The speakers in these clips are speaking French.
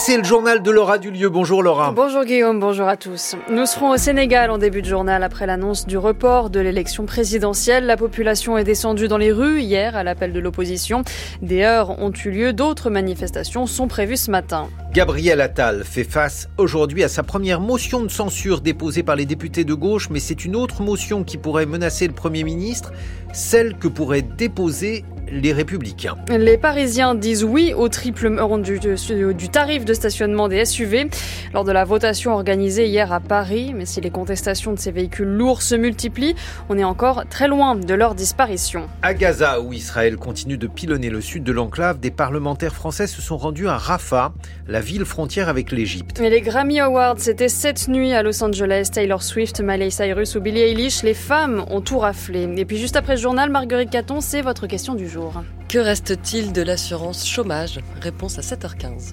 c'est le journal de Laura Dulieu. Bonjour Laura. Bonjour Guillaume, bonjour à tous. Nous serons au Sénégal en début de journal après l'annonce du report de l'élection présidentielle. La population est descendue dans les rues hier à l'appel de l'opposition. Des heures ont eu lieu, d'autres manifestations sont prévues ce matin. Gabriel Attal fait face aujourd'hui à sa première motion de censure déposée par les députés de gauche, mais c'est une autre motion qui pourrait menacer le Premier ministre, celle que pourrait déposer les républicains. Les Parisiens disent oui au triple du, du tarif de stationnement des SUV lors de la votation organisée hier à Paris. Mais si les contestations de ces véhicules lourds se multiplient, on est encore très loin de leur disparition. À Gaza, où Israël continue de pilonner le sud de l'enclave, des parlementaires français se sont rendus à Rafah, la ville frontière avec l'Égypte. Et les Grammy Awards, c'était cette nuit à Los Angeles. Taylor Swift, Miley Cyrus ou Billie Eilish, les femmes ont tout raflé. Et puis juste après le journal, Marguerite Caton, c'est votre question du jour. Que reste-t-il de l'assurance chômage? Réponse à 7h15.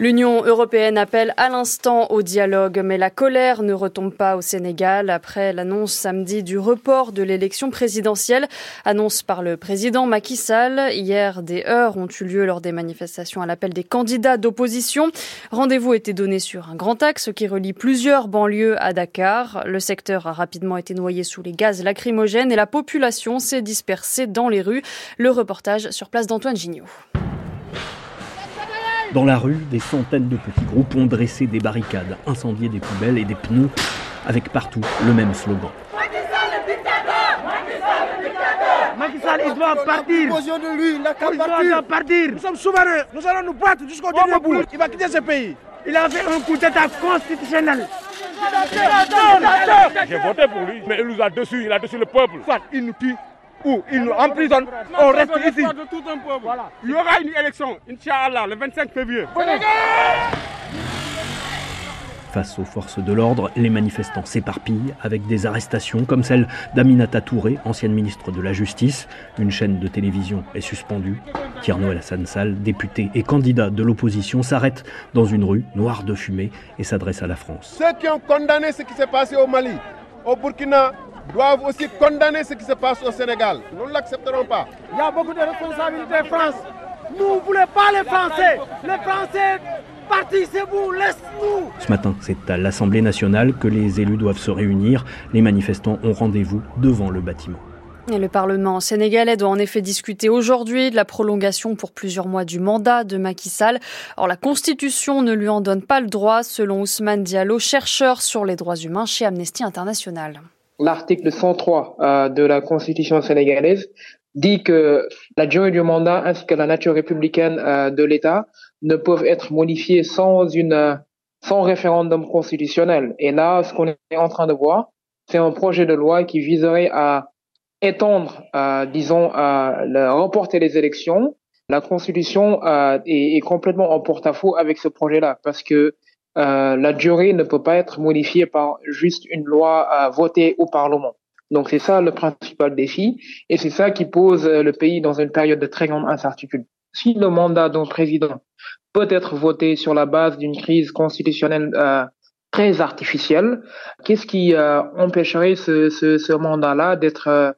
L'Union européenne appelle à l'instant au dialogue, mais la colère ne retombe pas au Sénégal après l'annonce samedi du report de l'élection présidentielle, annonce par le président Macky Sall. Hier, des heures ont eu lieu lors des manifestations à l'appel des candidats d'opposition. Rendez-vous était donné sur un grand axe qui relie plusieurs banlieues à Dakar. Le secteur a rapidement été noyé sous les gaz lacrymogènes et la population s'est dispersée dans les rues. Le reportage sur place d'Antoine Gignot. Dans la rue, des centaines de petits groupes ont dressé des barricades, incendié des poubelles et des pneus, avec partout le même slogan. Macky Sall, il doit partir. de lui, il, doit partir. Nous sommes souverains, nous allons nous battre jusqu'au dernier bout. Il va quitter ce pays. Il a fait un coup d'état constitutionnel. J'ai voté pour lui, mais il nous a dessus, il a dessus le peuple. Soit il nous tue, ou ils nous emprisonnent, on reste ici. Il y aura une élection, Inch'Allah, le 25 février. Face aux forces de l'ordre, les manifestants s'éparpillent avec des arrestations comme celle d'Aminata Touré, ancienne ministre de la Justice. Une chaîne de télévision est suspendue. Tierno Alassane Sall, député et candidat de l'opposition, s'arrête dans une rue noire de fumée et s'adresse à la France. Ceux qui ont condamné ce qui s'est passé au Mali, au Burkina, doivent aussi condamner ce qui se passe au Sénégal. Nous ne l'accepterons pas. Il y a beaucoup de responsabilités France. Nous ne voulons pas les Français. Les Français vous laisse-nous Ce matin, c'est à l'Assemblée nationale que les élus doivent se réunir. Les manifestants ont rendez-vous devant le bâtiment. Et le Parlement sénégalais doit en effet discuter aujourd'hui de la prolongation pour plusieurs mois du mandat de Macky Sall. Or, la Constitution ne lui en donne pas le droit, selon Ousmane Diallo, chercheur sur les droits humains chez Amnesty International l'article 103 euh, de la Constitution sénégalaise dit que la durée du mandat ainsi que la nature républicaine euh, de l'État ne peuvent être modifiées sans une sans référendum constitutionnel. Et là, ce qu'on est en train de voir, c'est un projet de loi qui viserait à étendre, euh, disons, à reporter les élections. La Constitution est, est, complètement en porte-à-faux avec ce projet-là parce que euh, la durée ne peut pas être modifiée par juste une loi euh, votée au Parlement. Donc c'est ça le principal défi et c'est ça qui pose euh, le pays dans une période de très grande incertitude. Si le mandat d'un président peut être voté sur la base d'une crise constitutionnelle très artificielle, qu'est-ce qui empêcherait ce, ce, ce mandat-là d'être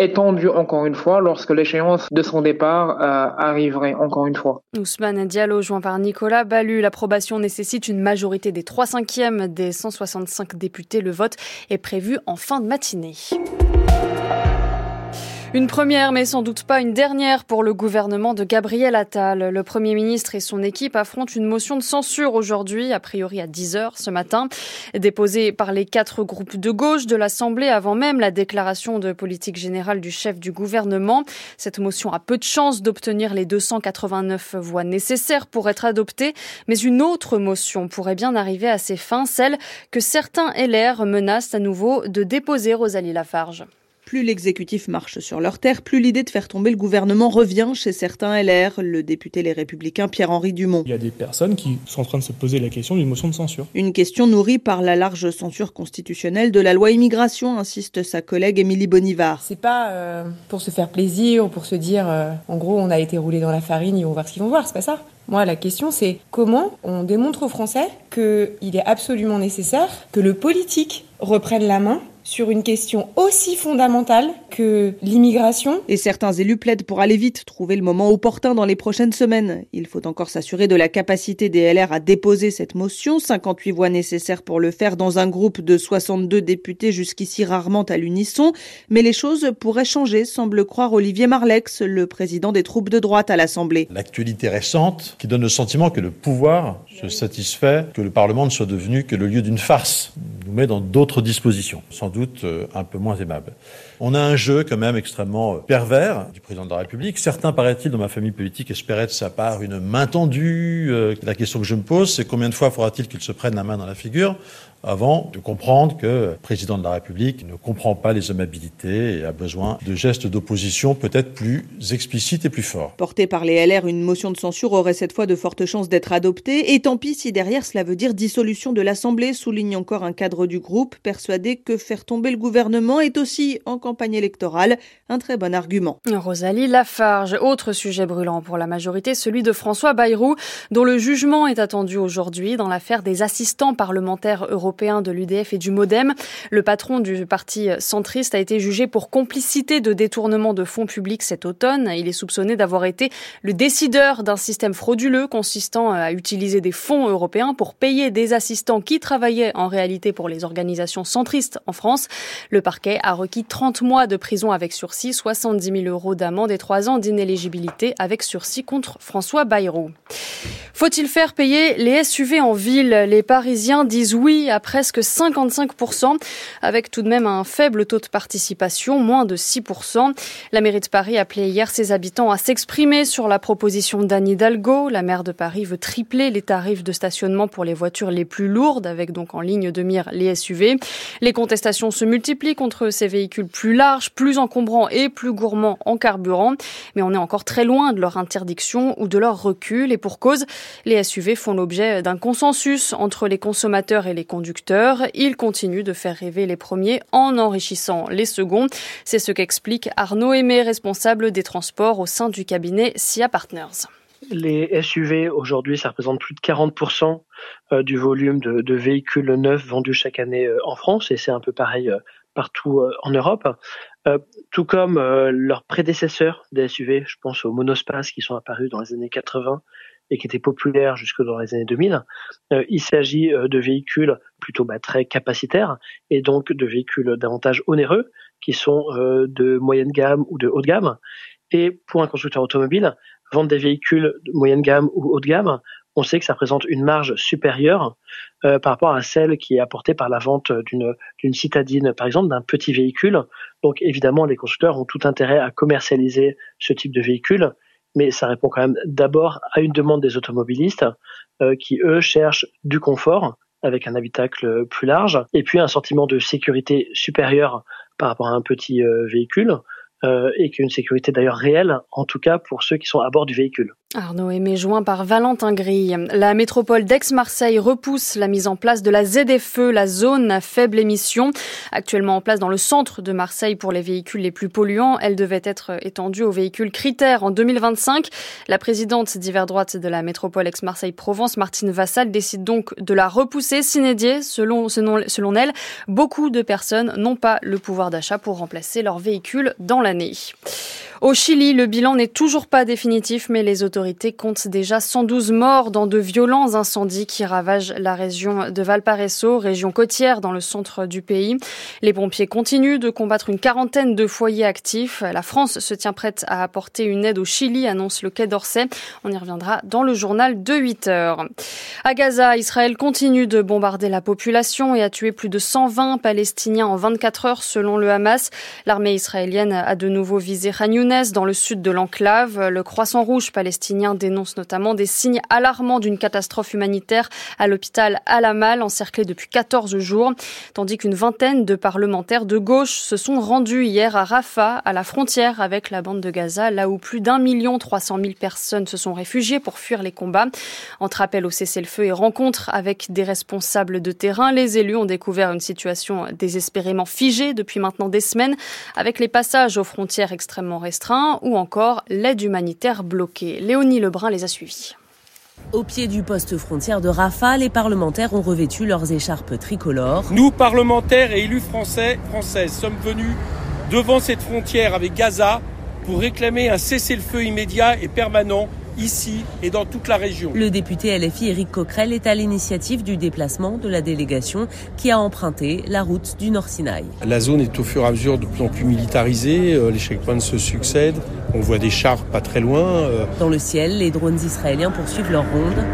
étendu encore une fois lorsque l'échéance de son départ euh, arriverait encore une fois. Ousmane Diallo, joint par Nicolas Ballu, l'approbation nécessite une majorité des 3 cinquièmes des 165 députés. Le vote est prévu en fin de matinée. Une première, mais sans doute pas une dernière pour le gouvernement de Gabriel Attal. Le Premier ministre et son équipe affrontent une motion de censure aujourd'hui, a priori à 10 heures ce matin, déposée par les quatre groupes de gauche de l'Assemblée avant même la déclaration de politique générale du chef du gouvernement. Cette motion a peu de chances d'obtenir les 289 voix nécessaires pour être adoptée, mais une autre motion pourrait bien arriver à ses fins, celle que certains LR menacent à nouveau de déposer Rosalie Lafarge. Plus l'exécutif marche sur leur terre, plus l'idée de faire tomber le gouvernement revient chez certains LR, le député Les Républicains Pierre-Henri Dumont. Il y a des personnes qui sont en train de se poser la question d'une motion de censure. Une question nourrie par la large censure constitutionnelle de la loi immigration, insiste sa collègue Émilie Bonivard. C'est pas euh, pour se faire plaisir ou pour se dire, euh, en gros, on a été roulé dans la farine, ils vont voir ce qu'ils vont voir, c'est pas ça. Moi, la question, c'est comment on démontre aux Français qu'il est absolument nécessaire que le politique reprenne la main sur une question aussi fondamentale que l'immigration. Et certains élus plaident pour aller vite, trouver le moment opportun dans les prochaines semaines. Il faut encore s'assurer de la capacité des LR à déposer cette motion, 58 voix nécessaires pour le faire dans un groupe de 62 députés jusqu'ici rarement à l'unisson. Mais les choses pourraient changer, semble croire Olivier Marlex, le président des troupes de droite à l'Assemblée. L'actualité récente qui donne le sentiment que le pouvoir se satisfait que le Parlement ne soit devenu que le lieu d'une farce, nous met dans d'autres dispositions, sans doute euh, un peu moins aimables. On a un jeu quand même extrêmement euh, pervers du président de la République. Certains, paraît-il, dans ma famille politique, espéraient de sa part une main tendue. Euh, la question que je me pose, c'est combien de fois faudra-t-il qu'il se prenne la main dans la figure? Avant de comprendre que le président de la République ne comprend pas les hommes habilités et a besoin de gestes d'opposition peut-être plus explicites et plus forts. Portée par les LR, une motion de censure aurait cette fois de fortes chances d'être adoptée. Et tant pis si derrière cela veut dire dissolution de l'Assemblée, souligne encore un cadre du groupe, persuadé que faire tomber le gouvernement est aussi, en campagne électorale, un très bon argument. Rosalie Lafarge, autre sujet brûlant pour la majorité, celui de François Bayrou, dont le jugement est attendu aujourd'hui dans l'affaire des assistants parlementaires européens européen de l'UDF et du Modem. Le patron du parti centriste a été jugé pour complicité de détournement de fonds publics cet automne. Il est soupçonné d'avoir été le décideur d'un système frauduleux consistant à utiliser des fonds européens pour payer des assistants qui travaillaient en réalité pour les organisations centristes en France. Le parquet a requis 30 mois de prison avec sursis, 70 000 euros d'amende et 3 ans d'inéligibilité avec sursis contre François Bayrou. Faut-il faire payer les SUV en ville? Les Parisiens disent oui à presque 55%, avec tout de même un faible taux de participation, moins de 6%. La mairie de Paris appelait hier ses habitants à s'exprimer sur la proposition d'Anne Hidalgo. La maire de Paris veut tripler les tarifs de stationnement pour les voitures les plus lourdes, avec donc en ligne de mire les SUV. Les contestations se multiplient contre ces véhicules plus larges, plus encombrants et plus gourmands en carburant. Mais on est encore très loin de leur interdiction ou de leur recul. Et pour cause, les SUV font l'objet d'un consensus entre les consommateurs et les conducteurs. Ils continuent de faire rêver les premiers en enrichissant les seconds. C'est ce qu'explique Arnaud Aimé, responsable des transports au sein du cabinet SIA Partners. Les SUV, aujourd'hui, ça représente plus de 40% euh, du volume de, véhicules neufs vendus chaque année euh, en France, et c'est un peu pareil euh, partout en Europe. tout comme leurs prédécesseurs des SUV, je pense aux monospaces qui sont apparus dans les années 80 et qui étaient populaires jusque dans les années 2000. Euh, il s'agit euh, de véhicules plutôt bah, très capacitaires et donc de véhicules davantage onéreux qui sont euh, de moyenne gamme ou de haut de gamme. Et pour un constructeur automobile, vendre des véhicules de moyenne gamme ou haut de gamme, on sait que ça présente une marge supérieure par rapport à celle qui est apportée par la vente d'une d'une citadine, par exemple, d'un petit véhicule. Donc évidemment, les constructeurs ont tout intérêt à commercialiser ce type de véhicule mais ça répond quand même d'abord à une demande des automobilistes euh, qui, eux, cherchent du confort avec un habitacle plus large, et puis un sentiment de sécurité supérieure par rapport à un petit euh, véhicule, euh, et qui une sécurité d'ailleurs réelle, en tout cas pour ceux qui sont à bord du véhicule. Arnaud Aimé joint par Valentin Grille. La métropole d'Aix-Marseille repousse la mise en place de la ZFE, la zone à faible émission. Actuellement en place dans le centre de Marseille pour les véhicules les plus polluants, elle devait être étendue aux véhicules critères en 2025. La présidente d'hiver droite de la métropole Aix-Marseille-Provence, Martine Vassal, décide donc de la repousser s'inédier. Selon, selon elle, beaucoup de personnes n'ont pas le pouvoir d'achat pour remplacer leurs véhicules dans l'année. Au Chili, le bilan n'est toujours pas définitif, mais les autorités comptent déjà 112 morts dans de violents incendies qui ravagent la région de Valparaiso, région côtière dans le centre du pays. Les pompiers continuent de combattre une quarantaine de foyers actifs. La France se tient prête à apporter une aide au Chili, annonce le Quai d'Orsay. On y reviendra dans le journal de 8 heures. À Gaza, Israël continue de bombarder la population et a tué plus de 120 Palestiniens en 24 heures selon le Hamas. L'armée israélienne a de nouveau visé Khan dans le sud de l'enclave. Le Croissant Rouge palestinien dénonce notamment des signes alarmants d'une catastrophe humanitaire à l'hôpital Al-Amal, encerclé depuis 14 jours, tandis qu'une vingtaine de parlementaires de gauche se sont rendus hier à Rafah, à la frontière avec la bande de Gaza, là où plus d'un million trois cent mille personnes se sont réfugiées pour fuir les combats. Entre appel au cessez-le-feu et rencontres avec des responsables de terrain, les élus ont découvert une situation désespérément figée depuis maintenant des semaines, avec les passages aux frontières extrêmement restreints ou encore l'aide humanitaire bloquée. Léonie Lebrun les a suivis. Au pied du poste frontière de Rafah, les parlementaires ont revêtu leurs écharpes tricolores. Nous, parlementaires et élus français, françaises, sommes venus devant cette frontière avec Gaza pour réclamer un cessez-le-feu immédiat et permanent ici et dans toute la région. Le député LFI Éric Coquerel est à l'initiative du déplacement de la délégation qui a emprunté la route du Nord Sinaï. La zone est au fur et à mesure de plus en plus militarisée, euh, les checkpoints se succèdent, on voit des chars pas très loin. Euh. Dans le ciel, les drones israéliens poursuivent leur ronde.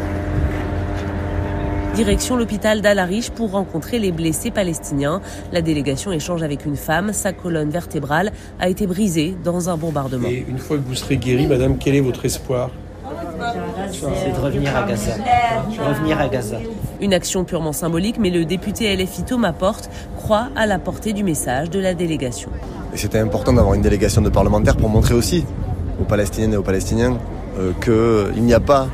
Direction l'hôpital d'Al-Arish pour rencontrer les blessés palestiniens. La délégation échange avec une femme. Sa colonne vertébrale a été brisée dans un bombardement. Et une fois que vous serez guérie, madame, quel est votre espoir? C'est de revenir à Gaza. Revenir à Gaza. Une action purement symbolique, mais le député LFI Thomas Porte croit à la portée du message de la délégation. C'était important d'avoir une délégation de parlementaires pour montrer aussi aux Palestiniennes et aux Palestiniens euh, qu'il n'y a pas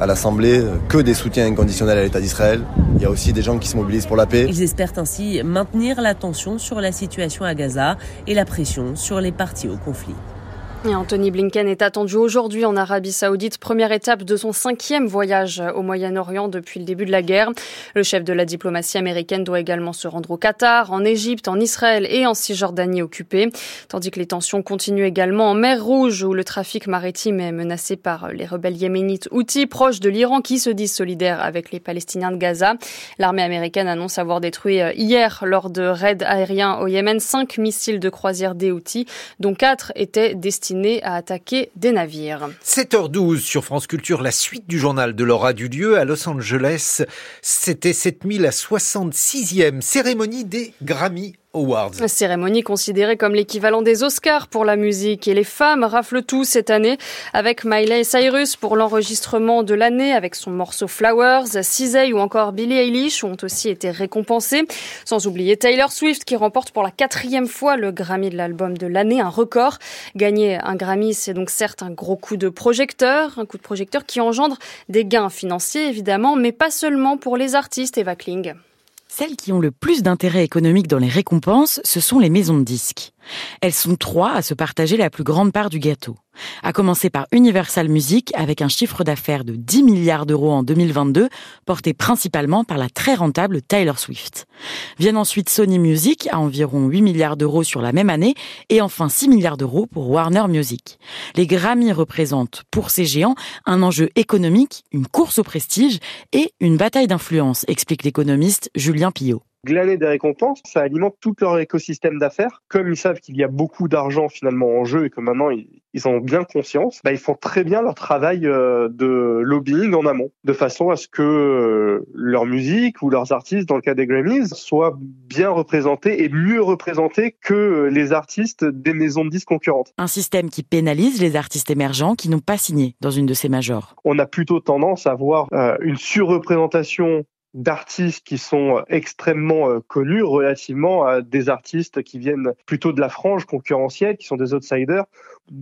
à l'Assemblée que des soutiens inconditionnels à l'État d'Israël. Il y a aussi des gens qui se mobilisent pour la paix. Ils espèrent ainsi maintenir l'attention sur la situation à Gaza et la pression sur les parties au conflit. Anthony Blinken est attendu aujourd'hui en Arabie Saoudite, première étape de son cinquième voyage au Moyen-Orient depuis le début de la guerre. Le chef de la diplomatie américaine doit également se rendre au Qatar, en Égypte, en Israël et en Cisjordanie occupée, tandis que les tensions continuent également en mer Rouge où le trafic maritime est menacé par les rebelles yéménites Houthis proches de l'Iran qui se disent solidaires avec les Palestiniens de Gaza. L'armée américaine annonce avoir détruit euh, hier lors de raids aériens au Yémen cinq missiles de croisière des Houthis, dont quatre étaient destinés à attaquer des navires. 7h12 sur France Culture, la suite du journal de Laura lieu à Los Angeles. C'était 7066e cérémonie des Grammy Awards. Cérémonie considérée comme l'équivalent des Oscars pour la musique et les femmes raflent tout cette année avec Miley Cyrus pour l'enregistrement de l'année avec son morceau Flowers, Cizay ou encore Billie Eilish ont aussi été récompensés. Sans oublier Taylor Swift qui remporte pour la quatrième fois le Grammy de l'album de l'année, un record. Gagner un Grammy, c'est donc certes un gros coup de projecteur, un coup de projecteur qui engendre des gains financiers évidemment, mais pas seulement pour les artistes, Eva Kling. Celles qui ont le plus d'intérêt économique dans les récompenses, ce sont les maisons de disques. Elles sont trois à se partager la plus grande part du gâteau. À commencer par Universal Music avec un chiffre d'affaires de 10 milliards d'euros en 2022, porté principalement par la très rentable Taylor Swift. Viennent ensuite Sony Music à environ 8 milliards d'euros sur la même année et enfin 6 milliards d'euros pour Warner Music. Les Grammy représentent pour ces géants un enjeu économique, une course au prestige et une bataille d'influence, explique l'économiste Julien Pillot glaner des récompenses, ça alimente tout leur écosystème d'affaires. Comme ils savent qu'il y a beaucoup d'argent finalement en jeu et que maintenant ils, en ont bien conscience, bah, ils font très bien leur travail euh, de lobbying en amont, de façon à ce que euh, leur musique ou leurs artistes, dans le cas des Grammys, soient bien représentés et mieux représentés que les artistes des maisons de disques concurrentes. Un système qui pénalise les artistes émergents qui n'ont pas signé dans une de ces majors. On a plutôt tendance à voir euh, une surreprésentation d'artistes qui sont extrêmement euh, connus relativement à des artistes qui viennent plutôt de la frange concurrentielle, qui sont des outsiders,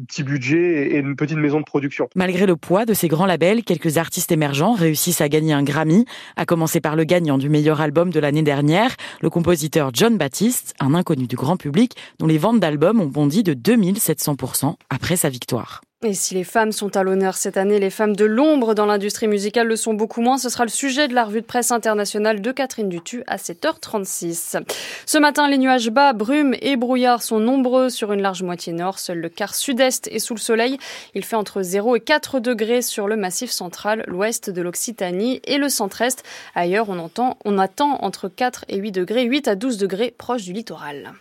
petit budget et une petite maison de production. Malgré le poids de ces grands labels, quelques artistes émergents réussissent à gagner un Grammy, à commencer par le gagnant du meilleur album de l'année dernière, le compositeur John Baptiste, un inconnu du grand public dont les ventes d'albums ont bondi de 2700% après sa victoire. Et si les femmes sont à l'honneur cette année, les femmes de l'ombre dans l'industrie musicale le sont beaucoup moins. Ce sera le sujet de la revue de presse internationale de Catherine Dutu à 7h36. Ce matin, les nuages bas, brumes et brouillards sont nombreux sur une large moitié nord. Seul le quart sud-est est sous le soleil. Il fait entre 0 et 4 degrés sur le massif central, l'ouest de l'Occitanie et le centre-est. Ailleurs, on, entend, on attend entre 4 et 8 degrés, 8 à 12 degrés proche du littoral.